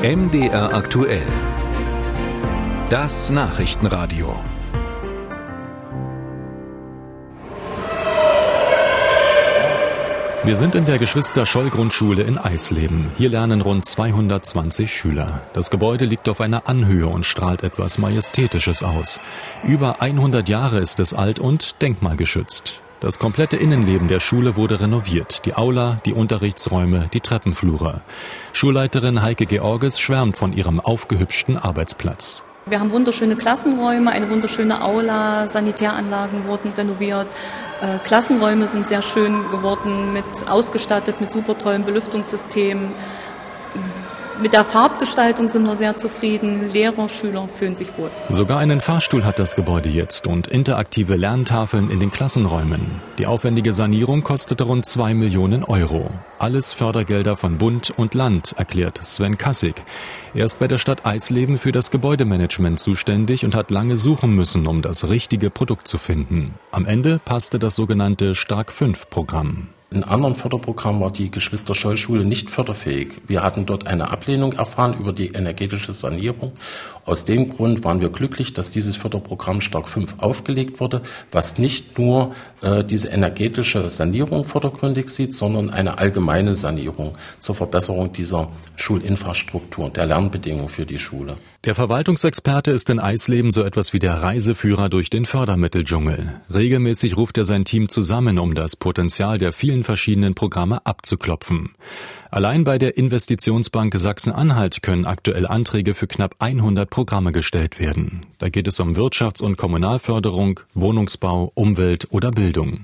MDR aktuell. Das Nachrichtenradio. Wir sind in der Geschwister-Scholl-Grundschule in Eisleben. Hier lernen rund 220 Schüler. Das Gebäude liegt auf einer Anhöhe und strahlt etwas Majestätisches aus. Über 100 Jahre ist es alt und denkmalgeschützt. Das komplette Innenleben der Schule wurde renoviert. Die Aula, die Unterrichtsräume, die Treppenflure. Schulleiterin Heike Georges schwärmt von ihrem aufgehübschten Arbeitsplatz. Wir haben wunderschöne Klassenräume, eine wunderschöne Aula, Sanitäranlagen wurden renoviert. Äh, Klassenräume sind sehr schön geworden, mit ausgestattet mit super tollen Belüftungssystemen. Mit der Farbgestaltung sind wir sehr zufrieden. Lehrer, Schüler fühlen sich wohl. Sogar einen Fahrstuhl hat das Gebäude jetzt und interaktive Lerntafeln in den Klassenräumen. Die aufwendige Sanierung kostete rund zwei Millionen Euro. Alles Fördergelder von Bund und Land, erklärt Sven Kassig. Er ist bei der Stadt Eisleben für das Gebäudemanagement zuständig und hat lange suchen müssen, um das richtige Produkt zu finden. Am Ende passte das sogenannte Stark 5 Programm. In anderen Förderprogrammen war die Geschwister-Scholl-Schule nicht förderfähig. Wir hatten dort eine Ablehnung erfahren über die energetische Sanierung. Aus dem Grund waren wir glücklich, dass dieses Förderprogramm Stark 5 aufgelegt wurde, was nicht nur äh, diese energetische Sanierung vordergründig sieht, sondern eine allgemeine Sanierung zur Verbesserung dieser Schulinfrastruktur und der Lernbedingungen für die Schule. Der Verwaltungsexperte ist in Eisleben so etwas wie der Reiseführer durch den Fördermitteldschungel. Regelmäßig ruft er sein Team zusammen, um das Potenzial der vielen verschiedenen Programme abzuklopfen. Allein bei der Investitionsbank Sachsen-Anhalt können aktuell Anträge für knapp 100 Programme gestellt werden. Da geht es um Wirtschafts- und Kommunalförderung, Wohnungsbau, Umwelt oder Bildung.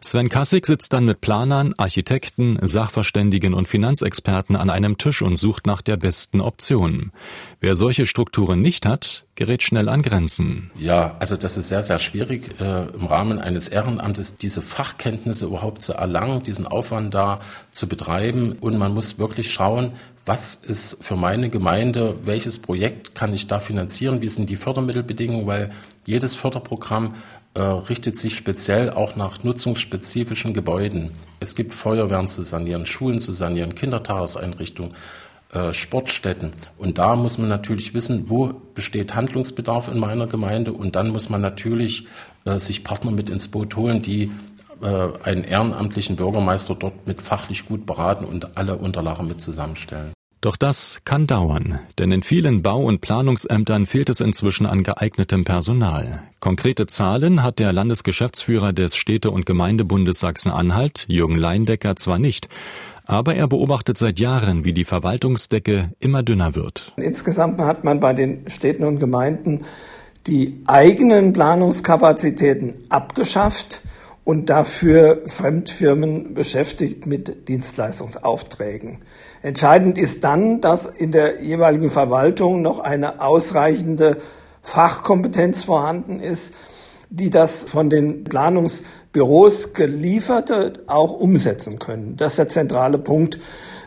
Sven Kassig sitzt dann mit Planern, Architekten, Sachverständigen und Finanzexperten an einem Tisch und sucht nach der besten Option. Wer solche Strukturen nicht hat, gerät schnell an Grenzen. Ja, also das ist sehr, sehr schwierig, äh, im Rahmen eines Ehrenamtes diese Fachkenntnisse überhaupt zu erlangen, diesen Aufwand da zu betreiben. Und man muss wirklich schauen, was ist für meine Gemeinde, welches Projekt kann ich da finanzieren, wie sind die Fördermittelbedingungen, weil jedes Förderprogramm richtet sich speziell auch nach nutzungsspezifischen Gebäuden. Es gibt Feuerwehren zu sanieren, Schulen zu sanieren, Kindertageseinrichtungen, äh, Sportstätten. Und da muss man natürlich wissen, wo besteht Handlungsbedarf in meiner Gemeinde. Und dann muss man natürlich äh, sich Partner mit ins Boot holen, die äh, einen ehrenamtlichen Bürgermeister dort mit fachlich gut beraten und alle Unterlagen mit zusammenstellen. Doch das kann dauern, denn in vielen Bau- und Planungsämtern fehlt es inzwischen an geeignetem Personal. Konkrete Zahlen hat der Landesgeschäftsführer des Städte- und Gemeindebundes Sachsen-Anhalt, Jürgen Leindecker, zwar nicht, aber er beobachtet seit Jahren, wie die Verwaltungsdecke immer dünner wird. Insgesamt hat man bei den Städten und Gemeinden die eigenen Planungskapazitäten abgeschafft und dafür Fremdfirmen beschäftigt mit Dienstleistungsaufträgen. Entscheidend ist dann, dass in der jeweiligen Verwaltung noch eine ausreichende Fachkompetenz vorhanden ist, die das von den Planungsbüros gelieferte auch umsetzen können. Das ist der zentrale Punkt.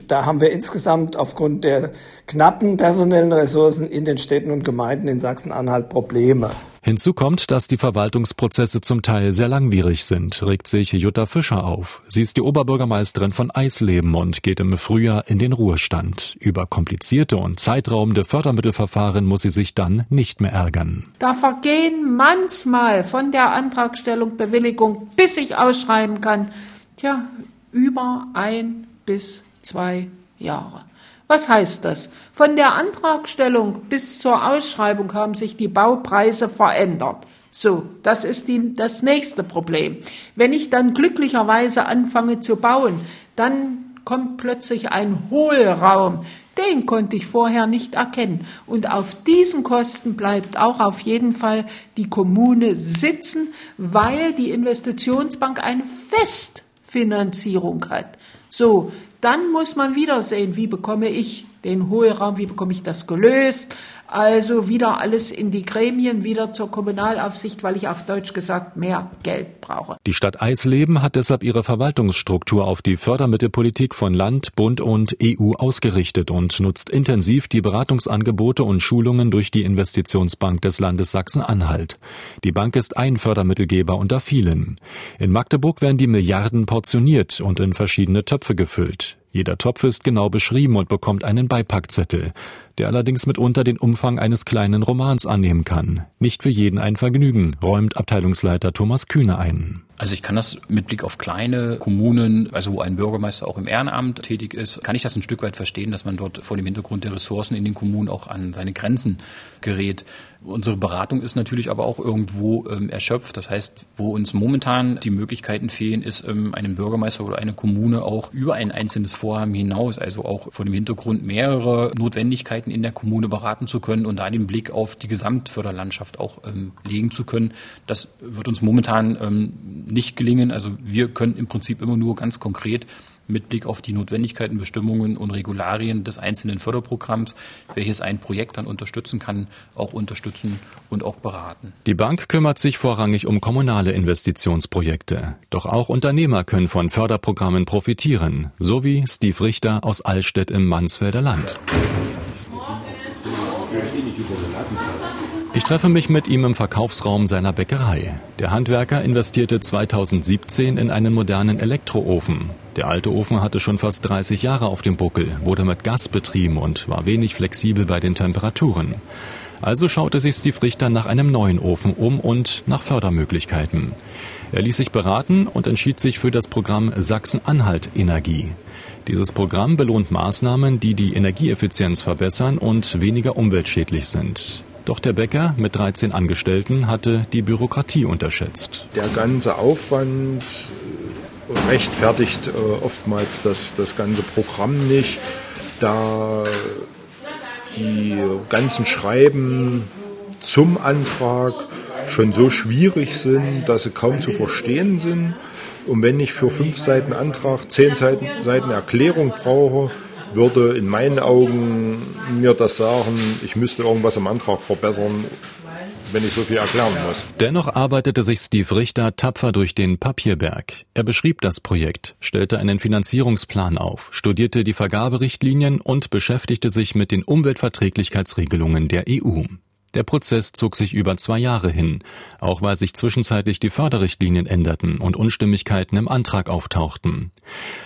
Da haben wir insgesamt aufgrund der knappen personellen Ressourcen in den Städten und Gemeinden in Sachsen-Anhalt Probleme. Hinzu kommt, dass die Verwaltungsprozesse zum Teil sehr langwierig sind, regt sich Jutta Fischer auf. Sie ist die Oberbürgermeisterin von Eisleben und geht im Frühjahr in den Ruhestand. Über komplizierte und zeitraubende Fördermittelverfahren muss sie sich dann nicht mehr ärgern. Da vergehen manchmal von der Antragstellung Bewilligung, bis ich ausschreiben kann, tja, über ein bis zwei Jahre. Was heißt das? Von der Antragstellung bis zur Ausschreibung haben sich die Baupreise verändert. So, das ist die, das nächste Problem. Wenn ich dann glücklicherweise anfange zu bauen, dann kommt plötzlich ein Hohlraum. Den konnte ich vorher nicht erkennen. Und auf diesen Kosten bleibt auch auf jeden Fall die Kommune sitzen, weil die Investitionsbank eine Festfinanzierung hat. So, dann muss man wieder sehen, wie bekomme ich den Hohlraum, wie bekomme ich das gelöst. Also wieder alles in die Gremien, wieder zur Kommunalaufsicht, weil ich auf Deutsch gesagt mehr Geld brauche. Die Stadt Eisleben hat deshalb ihre Verwaltungsstruktur auf die Fördermittelpolitik von Land, Bund und EU ausgerichtet und nutzt intensiv die Beratungsangebote und Schulungen durch die Investitionsbank des Landes Sachsen-Anhalt. Die Bank ist ein Fördermittelgeber unter vielen. In Magdeburg werden die Milliarden portioniert und in verschiedene Töpfe gefüllt. Jeder Topf ist genau beschrieben und bekommt einen Beipackzettel, der allerdings mitunter den Umfang eines kleinen Romans annehmen kann. Nicht für jeden ein Vergnügen, räumt Abteilungsleiter Thomas Kühne ein. Also ich kann das mit Blick auf kleine Kommunen, also wo ein Bürgermeister auch im Ehrenamt tätig ist, kann ich das ein Stück weit verstehen, dass man dort vor dem Hintergrund der Ressourcen in den Kommunen auch an seine Grenzen gerät. Unsere Beratung ist natürlich aber auch irgendwo ähm, erschöpft. Das heißt, wo uns momentan die Möglichkeiten fehlen, ist ähm, einem Bürgermeister oder eine Kommune auch über ein einzelnes Vorhaben hinaus, also auch vor dem Hintergrund mehrere Notwendigkeiten in der Kommune beraten zu können und da den Blick auf die Gesamtförderlandschaft auch ähm, legen zu können. Das wird uns momentan ähm, nicht gelingen. Also wir können im Prinzip immer nur ganz konkret mit Blick auf die Notwendigkeiten, Bestimmungen und Regularien des einzelnen Förderprogramms, welches ein Projekt dann unterstützen kann, auch unterstützen und auch beraten. Die Bank kümmert sich vorrangig um kommunale Investitionsprojekte. Doch auch Unternehmer können von Förderprogrammen profitieren, so wie Steve Richter aus Allstedt im Mansfelder Land. Ich treffe mich mit ihm im Verkaufsraum seiner Bäckerei. Der Handwerker investierte 2017 in einen modernen Elektroofen. Der alte Ofen hatte schon fast 30 Jahre auf dem Buckel, wurde mit Gas betrieben und war wenig flexibel bei den Temperaturen. Also schaute sich Steve Richter nach einem neuen Ofen um und nach Fördermöglichkeiten. Er ließ sich beraten und entschied sich für das Programm Sachsen-Anhalt Energie. Dieses Programm belohnt Maßnahmen, die die Energieeffizienz verbessern und weniger umweltschädlich sind. Doch der Bäcker mit 13 Angestellten hatte die Bürokratie unterschätzt. Der ganze Aufwand rechtfertigt äh, oftmals das, das ganze Programm nicht, da die ganzen Schreiben zum Antrag schon so schwierig sind, dass sie kaum zu verstehen sind. Und wenn ich für fünf Seiten Antrag zehn Seiten, Seiten Erklärung brauche, würde in meinen Augen mir das sagen, ich müsste irgendwas im Antrag verbessern, wenn ich so viel erklären muss. Dennoch arbeitete sich Steve Richter tapfer durch den Papierberg. Er beschrieb das Projekt, stellte einen Finanzierungsplan auf, studierte die Vergaberichtlinien und beschäftigte sich mit den Umweltverträglichkeitsregelungen der EU. Der Prozess zog sich über zwei Jahre hin, auch weil sich zwischenzeitlich die Förderrichtlinien änderten und Unstimmigkeiten im Antrag auftauchten.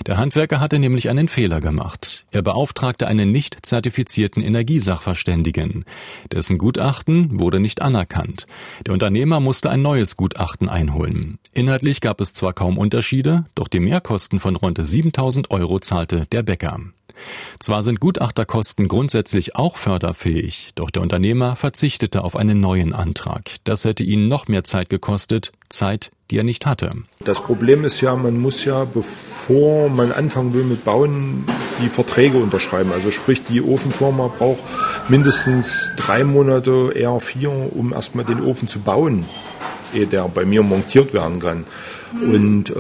Der Handwerker hatte nämlich einen Fehler gemacht. Er beauftragte einen nicht zertifizierten Energiesachverständigen. Dessen Gutachten wurde nicht anerkannt. Der Unternehmer musste ein neues Gutachten einholen. Inhaltlich gab es zwar kaum Unterschiede, doch die Mehrkosten von rund 7000 Euro zahlte der Bäcker. Zwar sind Gutachterkosten grundsätzlich auch förderfähig, doch der Unternehmer verzichtete auf einen neuen Antrag. Das hätte ihn noch mehr Zeit gekostet, Zeit, die er nicht hatte. Das Problem ist ja, man muss ja, bevor man anfangen will mit Bauen, die Verträge unterschreiben. Also sprich, die Ofenfirma braucht mindestens drei Monate, eher vier, um erstmal den Ofen zu bauen, ehe der bei mir montiert werden kann. Und äh,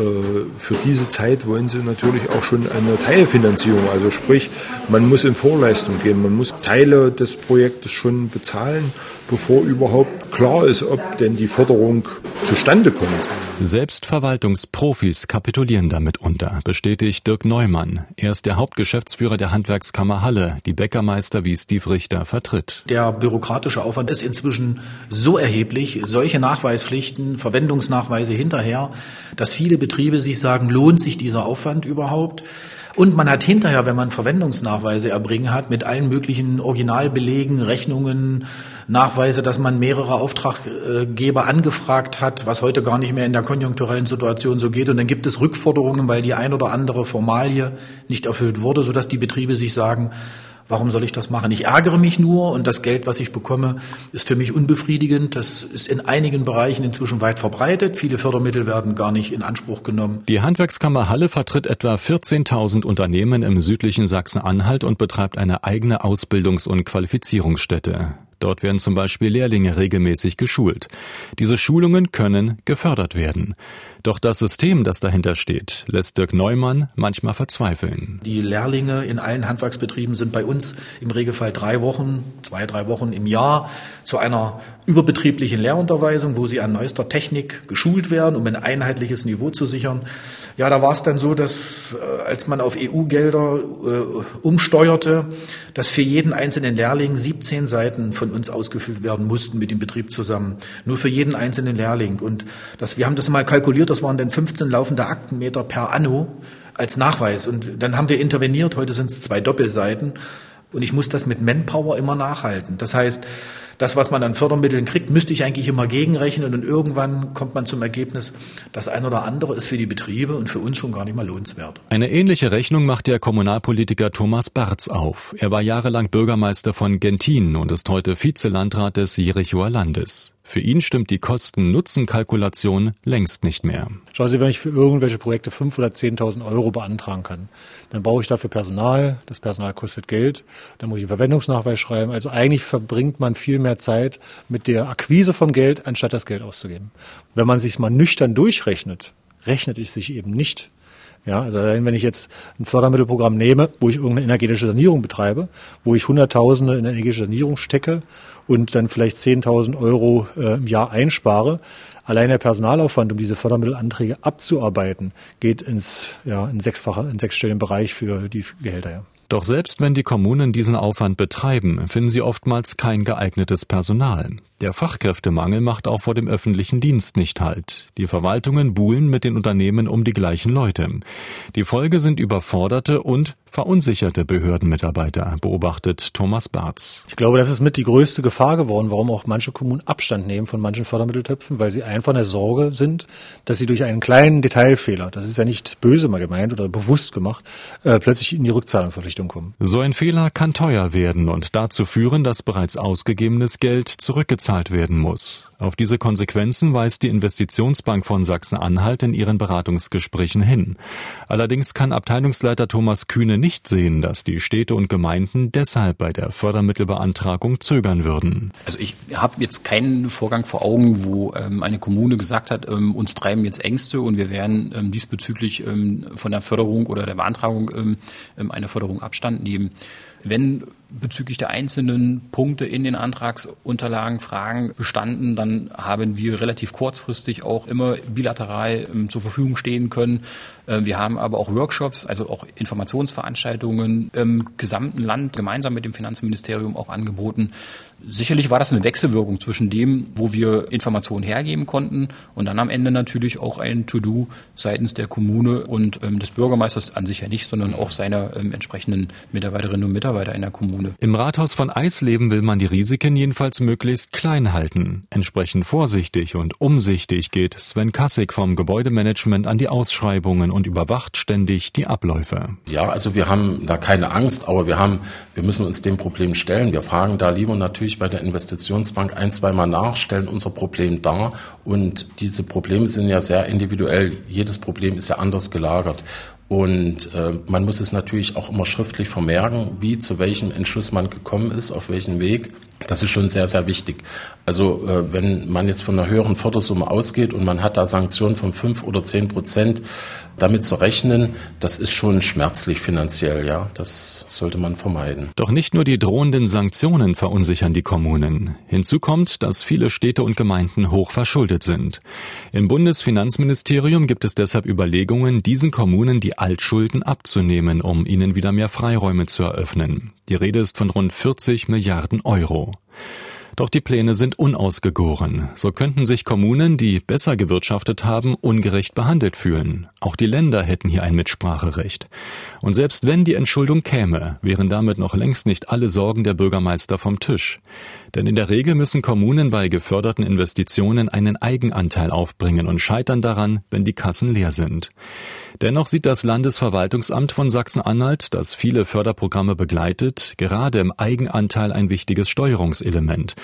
für diese Zeit wollen sie natürlich auch schon eine Teilfinanzierung. Also sprich, man muss in Vorleistung gehen, man muss Teile des Projektes schon bezahlen, bevor überhaupt klar ist, ob denn die Förderung zustande kommt. Selbst Verwaltungsprofis kapitulieren damit unter, bestätigt Dirk Neumann. Er ist der Hauptgeschäftsführer der Handwerkskammer Halle, die Bäckermeister wie Steve Richter vertritt. Der bürokratische Aufwand ist inzwischen so erheblich, solche Nachweispflichten, Verwendungsnachweise hinterher, dass viele Betriebe sich sagen, lohnt sich dieser Aufwand überhaupt? Und man hat hinterher, wenn man Verwendungsnachweise erbringen hat, mit allen möglichen Originalbelegen, Rechnungen, Nachweise, dass man mehrere Auftraggeber angefragt hat, was heute gar nicht mehr in der konjunkturellen Situation so geht. Und dann gibt es Rückforderungen, weil die ein oder andere Formalie nicht erfüllt wurde, sodass die Betriebe sich sagen, Warum soll ich das machen? Ich ärgere mich nur und das Geld, was ich bekomme, ist für mich unbefriedigend. Das ist in einigen Bereichen inzwischen weit verbreitet. Viele Fördermittel werden gar nicht in Anspruch genommen. Die Handwerkskammer Halle vertritt etwa 14.000 Unternehmen im südlichen Sachsen-Anhalt und betreibt eine eigene Ausbildungs- und Qualifizierungsstätte. Dort werden zum Beispiel Lehrlinge regelmäßig geschult. Diese Schulungen können gefördert werden. Doch das System, das dahinter steht, lässt Dirk Neumann manchmal verzweifeln. Die Lehrlinge in allen Handwerksbetrieben sind bei uns im Regelfall drei Wochen, zwei, drei Wochen im Jahr zu einer überbetrieblichen Lehrunterweisung, wo sie an neuester Technik geschult werden, um ein einheitliches Niveau zu sichern. Ja, da war es dann so, dass äh, als man auf EU-Gelder äh, umsteuerte, dass für jeden einzelnen Lehrling 17 Seiten von uns ausgefüllt werden mussten mit dem Betrieb zusammen. Nur für jeden einzelnen Lehrling. Und das, wir haben das mal kalkuliert, das waren dann 15 laufende Aktenmeter per Anno als Nachweis. Und dann haben wir interveniert. Heute sind es zwei Doppelseiten. Und ich muss das mit Manpower immer nachhalten. Das heißt, das, was man an Fördermitteln kriegt, müsste ich eigentlich immer gegenrechnen und irgendwann kommt man zum Ergebnis, das eine oder andere ist für die Betriebe und für uns schon gar nicht mal lohnenswert. Eine ähnliche Rechnung macht der Kommunalpolitiker Thomas Barz auf. Er war jahrelang Bürgermeister von Gentin und ist heute Vizelandrat des Jerichoer Landes. Für ihn stimmt die Kosten-Nutzen-Kalkulation längst nicht mehr. Schauen Sie, wenn ich für irgendwelche Projekte 5.000 oder 10.000 Euro beantragen kann, dann brauche ich dafür Personal. Das Personal kostet Geld. Dann muss ich einen Verwendungsnachweis schreiben. Also eigentlich verbringt man viel mehr Zeit mit der Akquise vom Geld, anstatt das Geld auszugeben. Wenn man sich mal nüchtern durchrechnet, rechnet es sich eben nicht. Ja, also wenn ich jetzt ein Fördermittelprogramm nehme, wo ich irgendeine energetische Sanierung betreibe, wo ich Hunderttausende in energetische Sanierung stecke und dann vielleicht 10.000 Euro äh, im Jahr einspare, allein der Personalaufwand, um diese Fördermittelanträge abzuarbeiten, geht ins, ja, in sechsfacher, in sechsstelligen Bereich für die Gehälter. Ja. Doch selbst wenn die Kommunen diesen Aufwand betreiben, finden sie oftmals kein geeignetes Personal. Der Fachkräftemangel macht auch vor dem öffentlichen Dienst nicht halt. Die Verwaltungen buhlen mit den Unternehmen um die gleichen Leute. Die Folge sind überforderte und verunsicherte Behördenmitarbeiter, beobachtet Thomas Barz. Ich glaube, das ist mit die größte Gefahr geworden, warum auch manche Kommunen Abstand nehmen von manchen Fördermitteltöpfen, weil sie einfach in der Sorge sind, dass sie durch einen kleinen Detailfehler, das ist ja nicht böse mal gemeint oder bewusst gemacht, äh, plötzlich in die Rückzahlungsverpflichtung kommen. So ein Fehler kann teuer werden und dazu führen, dass bereits ausgegebenes Geld zurückgezahlt werden muss. Auf diese Konsequenzen weist die Investitionsbank von Sachsen-Anhalt in ihren Beratungsgesprächen hin. Allerdings kann Abteilungsleiter Thomas Kühne nicht sehen, dass die Städte und Gemeinden deshalb bei der Fördermittelbeantragung zögern würden. Also ich habe jetzt keinen Vorgang vor Augen, wo ähm, eine Kommune gesagt hat, ähm, uns treiben jetzt Ängste und wir werden ähm, diesbezüglich ähm, von der Förderung oder der Beantragung ähm, ähm, einer Förderung Abstand nehmen. Wenn bezüglich der einzelnen Punkte in den Antragsunterlagen Fragen bestanden, dann haben wir relativ kurzfristig auch immer bilateral ähm, zur Verfügung stehen können. Äh, wir haben aber auch Workshops, also auch Informationsveranstaltungen im gesamten Land gemeinsam mit dem Finanzministerium auch angeboten. Sicherlich war das eine Wechselwirkung zwischen dem, wo wir Informationen hergeben konnten und dann am Ende natürlich auch ein To-Do seitens der Kommune und ähm, des Bürgermeisters an sich ja nicht, sondern auch seiner ähm, entsprechenden Mitarbeiterinnen und Mitarbeiter in der Kommune. Kommune. Im Rathaus von Eisleben will man die Risiken jedenfalls möglichst klein halten. Entsprechend vorsichtig und umsichtig geht Sven Kassig vom Gebäudemanagement an die Ausschreibungen und überwacht ständig die Abläufe. Ja, also wir haben da keine Angst, aber wir haben, wir müssen uns dem Problem stellen. Wir fragen da lieber natürlich bei der Investitionsbank ein, zweimal nach, stellen unser Problem dar und diese Probleme sind ja sehr individuell. Jedes Problem ist ja anders gelagert. Und äh, man muss es natürlich auch immer schriftlich vermerken, wie zu welchem Entschluss man gekommen ist, auf welchen Weg. Das ist schon sehr, sehr wichtig. Also äh, wenn man jetzt von einer höheren Fördersumme ausgeht und man hat da Sanktionen von fünf oder zehn Prozent, damit zu rechnen, das ist schon schmerzlich finanziell, ja. Das sollte man vermeiden. Doch nicht nur die drohenden Sanktionen verunsichern die Kommunen. Hinzu kommt, dass viele Städte und Gemeinden hoch verschuldet sind. Im Bundesfinanzministerium gibt es deshalb Überlegungen, diesen Kommunen die Altschulden abzunehmen, um ihnen wieder mehr Freiräume zu eröffnen. Die Rede ist von rund 40 Milliarden Euro. Doch die Pläne sind unausgegoren. So könnten sich Kommunen, die besser gewirtschaftet haben, ungerecht behandelt fühlen. Auch die Länder hätten hier ein Mitspracherecht. Und selbst wenn die Entschuldung käme, wären damit noch längst nicht alle Sorgen der Bürgermeister vom Tisch. Denn in der Regel müssen Kommunen bei geförderten Investitionen einen Eigenanteil aufbringen und scheitern daran, wenn die Kassen leer sind. Dennoch sieht das Landesverwaltungsamt von Sachsen-Anhalt, das viele Förderprogramme begleitet, gerade im Eigenanteil ein wichtiges Steuerungselement.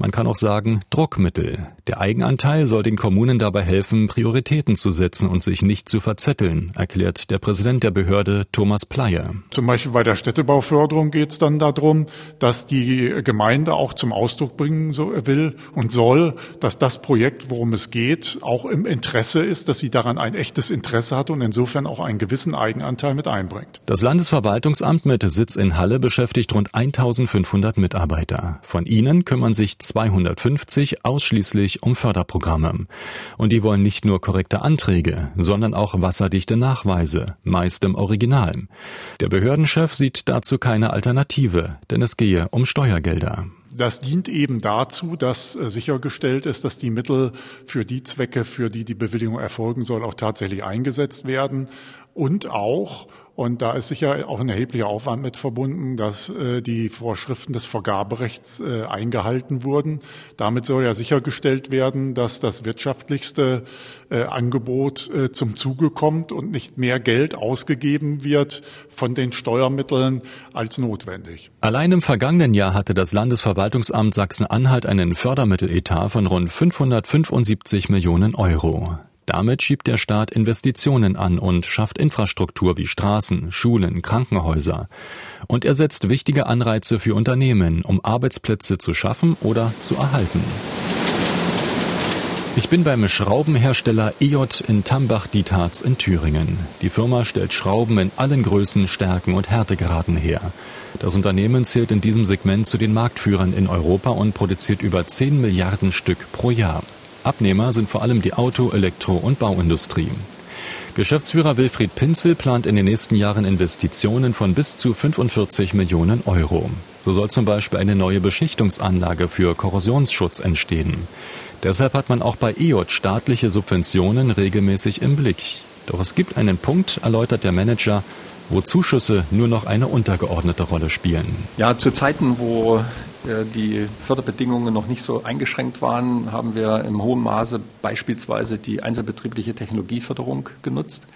Man kann auch sagen Druckmittel. Der Eigenanteil soll den Kommunen dabei helfen, Prioritäten zu setzen und sich nicht zu verzetteln, erklärt der Präsident der Behörde Thomas Pleyer. Zum Beispiel bei der Städtebauförderung geht es dann darum, dass die Gemeinde auch zum Ausdruck bringen will und soll, dass das Projekt, worum es geht, auch im Interesse ist, dass sie daran ein echtes Interesse hat und insofern auch einen gewissen Eigenanteil mit einbringt. Das Landesverwaltungsamt mit Sitz in Halle beschäftigt rund 1500 Mitarbeiter. Von ihnen kümmern sich 250 ausschließlich um Förderprogramme. Und die wollen nicht nur korrekte Anträge, sondern auch wasserdichte Nachweise, meist im Original. Der Behördenchef sieht dazu keine Alternative, denn es gehe um Steuergelder. Das dient eben dazu, dass äh, sichergestellt ist, dass die Mittel für die Zwecke, für die die Bewilligung erfolgen soll, auch tatsächlich eingesetzt werden. Und auch und da ist sicher auch ein erheblicher Aufwand mit verbunden, dass äh, die Vorschriften des Vergaberechts äh, eingehalten wurden. Damit soll ja sichergestellt werden, dass das wirtschaftlichste äh, Angebot äh, zum Zuge kommt und nicht mehr Geld ausgegeben wird von den Steuermitteln als notwendig. Allein im vergangenen Jahr hatte das Landesverwaltungsamt Sachsen-Anhalt einen Fördermitteletat von rund 575 Millionen Euro. Damit schiebt der Staat Investitionen an und schafft Infrastruktur wie Straßen, Schulen, Krankenhäuser. Und er setzt wichtige Anreize für Unternehmen, um Arbeitsplätze zu schaffen oder zu erhalten. Ich bin beim Schraubenhersteller EJ in Tambach-Dietharz in Thüringen. Die Firma stellt Schrauben in allen Größen, Stärken und Härtegraden her. Das Unternehmen zählt in diesem Segment zu den Marktführern in Europa und produziert über 10 Milliarden Stück pro Jahr. Abnehmer sind vor allem die Auto-, Elektro- und Bauindustrie. Geschäftsführer Wilfried Pinzel plant in den nächsten Jahren Investitionen von bis zu 45 Millionen Euro. So soll zum Beispiel eine neue Beschichtungsanlage für Korrosionsschutz entstehen. Deshalb hat man auch bei EOT staatliche Subventionen regelmäßig im Blick. Doch es gibt einen Punkt, erläutert der Manager, wo Zuschüsse nur noch eine untergeordnete Rolle spielen. Ja, zu Zeiten, wo äh, die Förderbedingungen noch nicht so eingeschränkt waren, haben wir im hohen Maße beispielsweise die einzelbetriebliche Technologieförderung genutzt,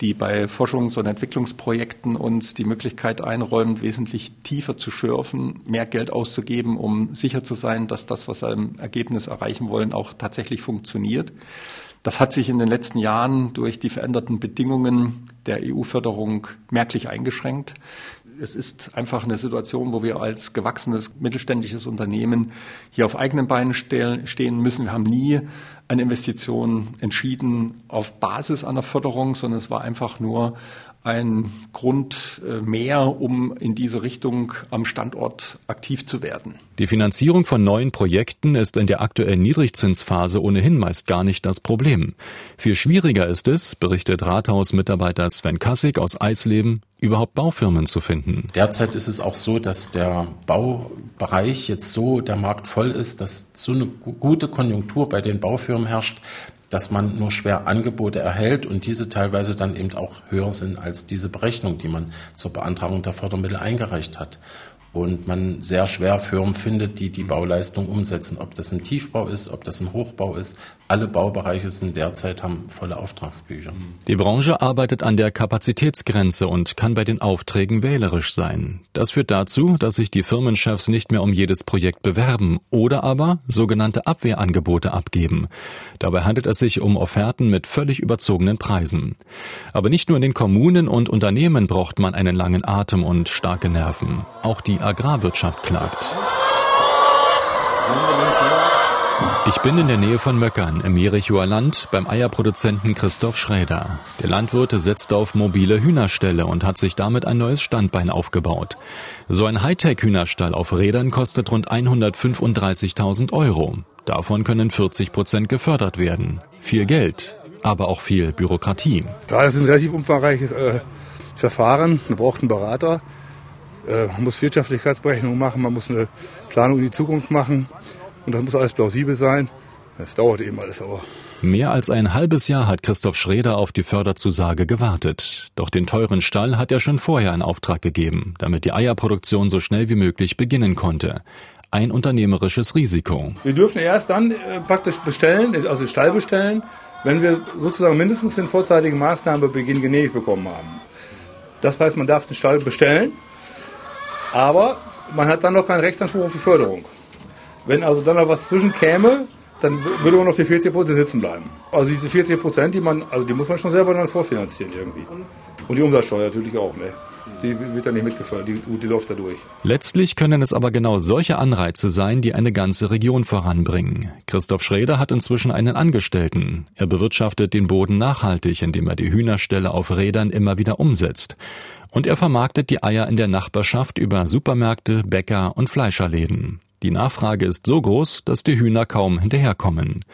die bei Forschungs- und Entwicklungsprojekten uns die Möglichkeit einräumt, wesentlich tiefer zu schürfen, mehr Geld auszugeben, um sicher zu sein, dass das, was wir im Ergebnis erreichen wollen, auch tatsächlich funktioniert. Das hat sich in den letzten Jahren durch die veränderten Bedingungen der EU-Förderung merklich eingeschränkt. Es ist einfach eine Situation, wo wir als gewachsenes mittelständisches Unternehmen hier auf eigenen Beinen stehen müssen. Wir haben nie eine Investition entschieden auf Basis einer Förderung, sondern es war einfach nur ein Grund äh, mehr, um in diese Richtung am Standort aktiv zu werden. Die Finanzierung von neuen Projekten ist in der aktuellen Niedrigzinsphase ohnehin meist gar nicht das Problem. Viel schwieriger ist es, berichtet Rathaus-Mitarbeiter Sven Kassig aus Eisleben, überhaupt Baufirmen zu finden. Derzeit ist es auch so, dass der Baubereich jetzt so der Markt voll ist, dass so eine gute Konjunktur bei den Baufirmen herrscht, dass man nur schwer Angebote erhält und diese teilweise dann eben auch höher sind als diese Berechnung, die man zur Beantragung der Fördermittel eingereicht hat und man sehr schwer Firmen findet, die die Bauleistung umsetzen. Ob das im Tiefbau ist, ob das im Hochbau ist. Alle Baubereiche sind derzeit haben volle Auftragsbücher. Die Branche arbeitet an der Kapazitätsgrenze und kann bei den Aufträgen wählerisch sein. Das führt dazu, dass sich die Firmenchefs nicht mehr um jedes Projekt bewerben oder aber sogenannte Abwehrangebote abgeben. Dabei handelt es sich um Offerten mit völlig überzogenen Preisen. Aber nicht nur in den Kommunen und Unternehmen braucht man einen langen Atem und starke Nerven. Auch die Agrarwirtschaft klagt. Ich bin in der Nähe von Möckern im Jerichoer Land beim Eierproduzenten Christoph Schräder. Der Landwirt setzt auf mobile Hühnerställe und hat sich damit ein neues Standbein aufgebaut. So ein Hightech-Hühnerstall auf Rädern kostet rund 135.000 Euro. Davon können 40 Prozent gefördert werden. Viel Geld, aber auch viel Bürokratie. Ja, das ist ein relativ umfangreiches äh, Verfahren. Man braucht einen Berater. Äh, man muss Wirtschaftlichkeitsberechnungen machen, man muss eine Planung in die Zukunft machen und das muss alles plausibel sein. Das dauert eben alles aber. Mehr als ein halbes Jahr hat Christoph Schreder auf die Förderzusage gewartet. Doch den teuren Stall hat er schon vorher in Auftrag gegeben, damit die Eierproduktion so schnell wie möglich beginnen konnte. Ein unternehmerisches Risiko. Wir dürfen erst dann äh, praktisch bestellen, also den Stall bestellen, wenn wir sozusagen mindestens den vorzeitigen Maßnahmebeginn genehmigt bekommen haben. Das heißt, man darf den Stall bestellen aber man hat dann noch keinen Rechtsanspruch auf die Förderung. Wenn also dann noch was zwischen käme, dann würde man noch die 40 Prozent sitzen bleiben. Also diese 40 Prozent, die man, also die muss man schon selber dann vorfinanzieren irgendwie. Und die Umsatzsteuer natürlich auch, ne? Die wird dann nicht mitgefördert, die, die läuft da durch. Letztlich können es aber genau solche Anreize sein, die eine ganze Region voranbringen. Christoph Schreder hat inzwischen einen Angestellten. Er bewirtschaftet den Boden nachhaltig, indem er die Hühnerställe auf Rädern immer wieder umsetzt. Und er vermarktet die Eier in der Nachbarschaft über Supermärkte, Bäcker und Fleischerläden. Die Nachfrage ist so groß, dass die Hühner kaum hinterherkommen.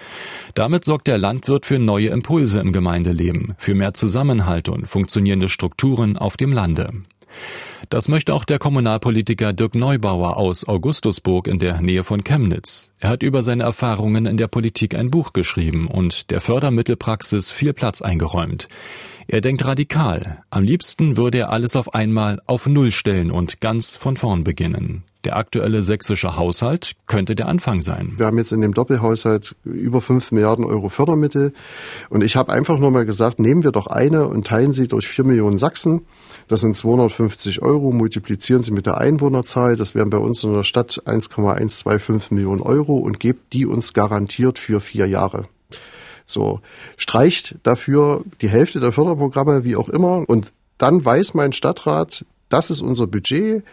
Damit sorgt der Landwirt für neue Impulse im Gemeindeleben, für mehr Zusammenhalt und funktionierende Strukturen auf dem Lande. Das möchte auch der Kommunalpolitiker Dirk Neubauer aus Augustusburg in der Nähe von Chemnitz. Er hat über seine Erfahrungen in der Politik ein Buch geschrieben und der Fördermittelpraxis viel Platz eingeräumt. Er denkt radikal. Am liebsten würde er alles auf einmal auf Null stellen und ganz von vorn beginnen. Der aktuelle sächsische Haushalt könnte der Anfang sein. Wir haben jetzt in dem Doppelhaushalt über fünf Milliarden Euro Fördermittel. Und ich habe einfach nur mal gesagt, nehmen wir doch eine und teilen sie durch vier Millionen Sachsen. Das sind 250 Euro. Multiplizieren Sie mit der Einwohnerzahl. Das wären bei uns in der Stadt 1,125 Millionen Euro und gebt die uns garantiert für vier Jahre. So, streicht dafür die Hälfte der Förderprogramme, wie auch immer. Und dann weiß mein Stadtrat, das ist unser Budget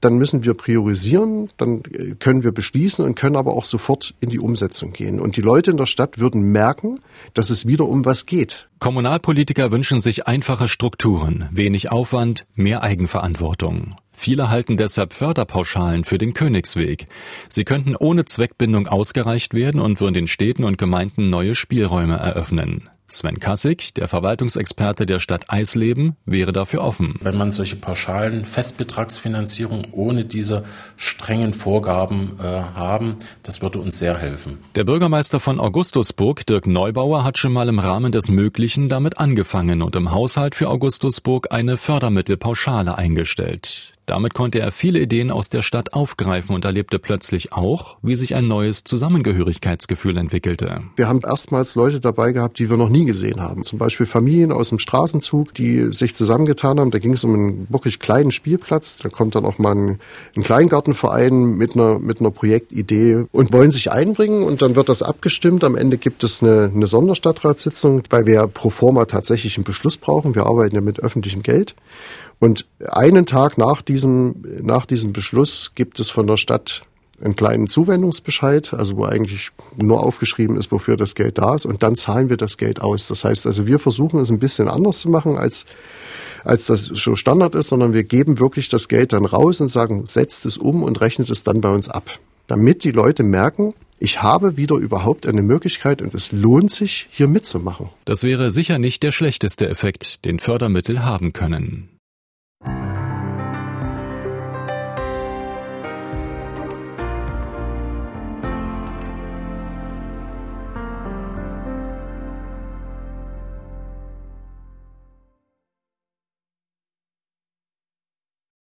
dann müssen wir priorisieren, dann äh, können wir beschließen und können aber auch sofort in die Umsetzung gehen. Und die Leute in der Stadt würden merken, dass es wieder um was geht. Kommunalpolitiker wünschen sich einfache Strukturen, wenig Aufwand, mehr Eigenverantwortung. Viele halten deshalb Förderpauschalen für den Königsweg. Sie könnten ohne Zweckbindung ausgereicht werden und würden den Städten und Gemeinden neue Spielräume eröffnen. Sven Kassig, der Verwaltungsexperte der Stadt Eisleben, wäre dafür offen. Wenn man solche pauschalen Festbetragsfinanzierung ohne diese strengen Vorgaben äh, haben, das würde uns sehr helfen. Der Bürgermeister von Augustusburg, Dirk Neubauer, hat schon mal im Rahmen des Möglichen damit angefangen und im Haushalt für Augustusburg eine Fördermittelpauschale eingestellt. Damit konnte er viele Ideen aus der Stadt aufgreifen und erlebte plötzlich auch, wie sich ein neues Zusammengehörigkeitsgefühl entwickelte. Wir haben erstmals Leute dabei gehabt, die wir noch nie gesehen haben. Zum Beispiel Familien aus dem Straßenzug, die sich zusammengetan haben. Da ging es um einen wirklich kleinen Spielplatz. Da kommt dann auch mal ein, ein Kleingartenverein mit einer, mit einer Projektidee und wollen sich einbringen und dann wird das abgestimmt. Am Ende gibt es eine, eine Sonderstadtratssitzung, weil wir pro forma tatsächlich einen Beschluss brauchen. Wir arbeiten ja mit öffentlichem Geld. Und einen Tag nach diesem, nach diesem Beschluss gibt es von der Stadt einen kleinen Zuwendungsbescheid, also wo eigentlich nur aufgeschrieben ist, wofür das Geld da ist, und dann zahlen wir das Geld aus. Das heißt also, wir versuchen es ein bisschen anders zu machen, als, als das schon Standard ist, sondern wir geben wirklich das Geld dann raus und sagen, setzt es um und rechnet es dann bei uns ab. Damit die Leute merken, ich habe wieder überhaupt eine Möglichkeit und es lohnt sich, hier mitzumachen. Das wäre sicher nicht der schlechteste Effekt, den Fördermittel haben können.